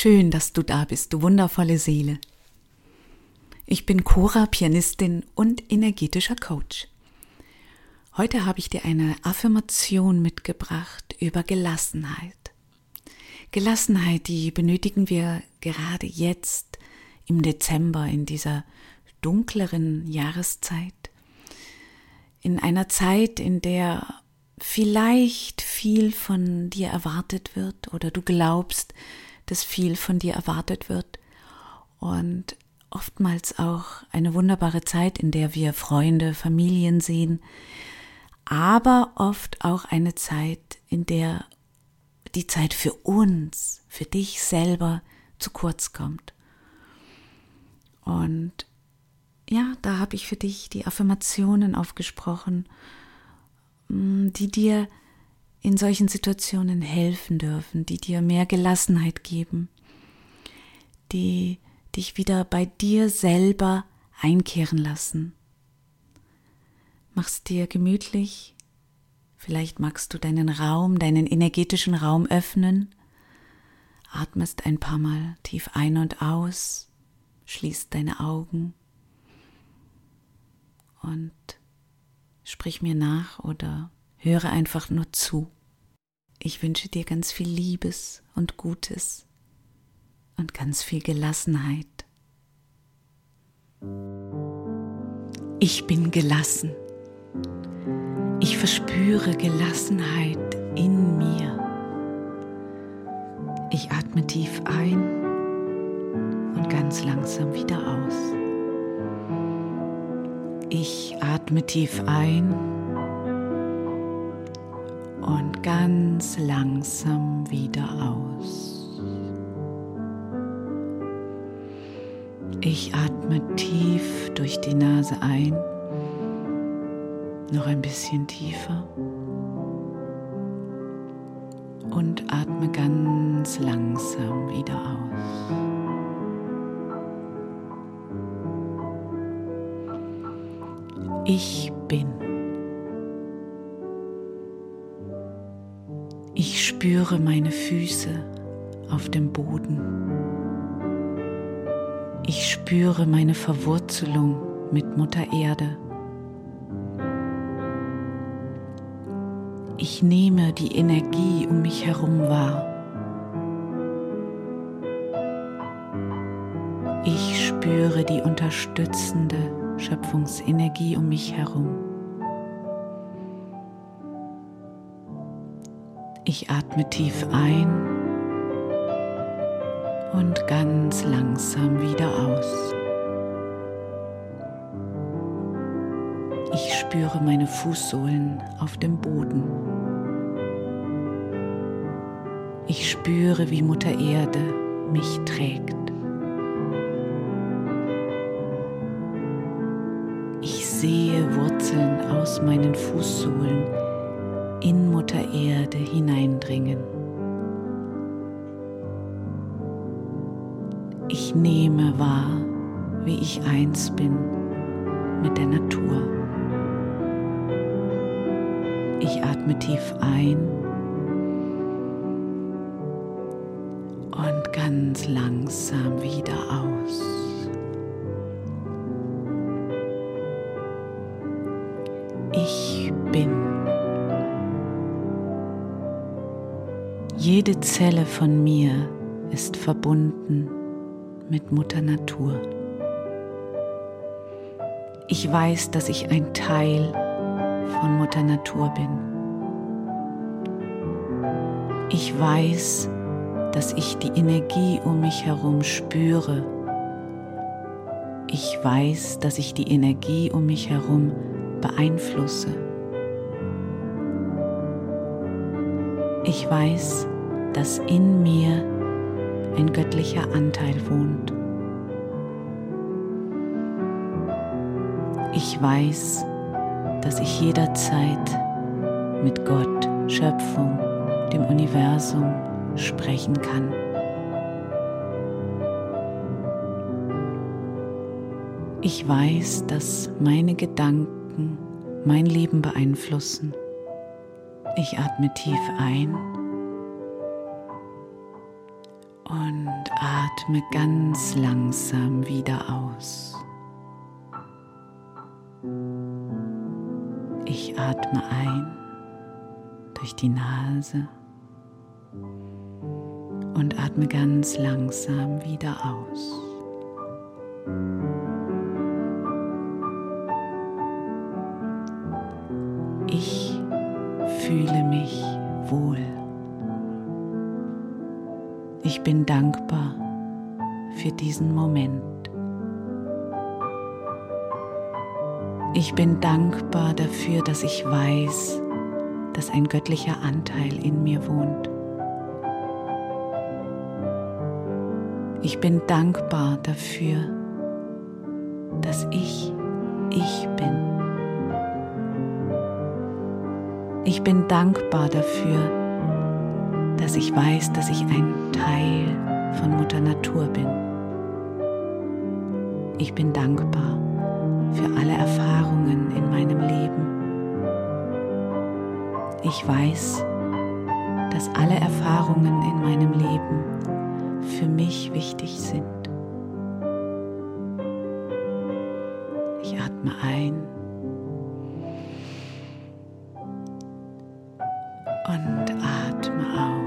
Schön, dass du da bist, du wundervolle Seele. Ich bin Cora, Pianistin und energetischer Coach. Heute habe ich dir eine Affirmation mitgebracht über Gelassenheit. Gelassenheit, die benötigen wir gerade jetzt im Dezember in dieser dunkleren Jahreszeit. In einer Zeit, in der vielleicht viel von dir erwartet wird oder du glaubst, dass viel von dir erwartet wird und oftmals auch eine wunderbare Zeit, in der wir Freunde, Familien sehen, aber oft auch eine Zeit, in der die Zeit für uns, für dich selber zu kurz kommt. Und ja, da habe ich für dich die Affirmationen aufgesprochen, mm, die dir in solchen Situationen helfen dürfen, die dir mehr Gelassenheit geben, die dich wieder bei dir selber einkehren lassen. Mach's dir gemütlich, vielleicht magst du deinen Raum, deinen energetischen Raum öffnen, atmest ein paar Mal tief ein und aus, schließt deine Augen. Und sprich mir nach oder höre einfach nur zu. Ich wünsche dir ganz viel Liebes und Gutes und ganz viel Gelassenheit. Ich bin gelassen. Ich verspüre Gelassenheit in mir. Ich atme tief ein und ganz langsam wieder aus. Ich atme tief ein und ganz langsam wieder aus. Ich atme tief durch die Nase ein, noch ein bisschen tiefer und atme ganz langsam wieder aus. Ich bin. Ich spüre meine Füße auf dem Boden. Ich spüre meine Verwurzelung mit Mutter Erde. Ich nehme die Energie um mich herum wahr. Ich spüre die unterstützende Schöpfungsenergie um mich herum. Ich atme tief ein und ganz langsam wieder aus. Ich spüre meine Fußsohlen auf dem Boden. Ich spüre, wie Mutter Erde mich trägt. Ich sehe Wurzeln aus meinen Fußsohlen in Mutter Erde hineindringen. Ich nehme wahr, wie ich eins bin mit der Natur. Ich atme tief ein und ganz langsam wieder aus. Ich bin. Jede Zelle von mir ist verbunden mit Mutter Natur. Ich weiß, dass ich ein Teil von Mutter Natur bin. Ich weiß, dass ich die Energie um mich herum spüre. Ich weiß, dass ich die Energie um mich herum beeinflusse. Ich weiß, dass in mir ein göttlicher Anteil wohnt. Ich weiß, dass ich jederzeit mit Gott, Schöpfung, dem Universum sprechen kann. Ich weiß, dass meine Gedanken mein Leben beeinflussen. Ich atme tief ein und atme ganz langsam wieder aus. Ich atme ein durch die Nase und atme ganz langsam wieder aus. Fühle mich wohl. Ich bin dankbar für diesen Moment. Ich bin dankbar dafür, dass ich weiß, dass ein göttlicher Anteil in mir wohnt. Ich bin dankbar dafür, dass ich ich bin. Ich bin dankbar dafür, dass ich weiß, dass ich ein Teil von Mutter Natur bin. Ich bin dankbar für alle Erfahrungen in meinem Leben. Ich weiß, dass alle Erfahrungen in meinem Leben für mich wichtig sind. Ich atme ein und atme aus.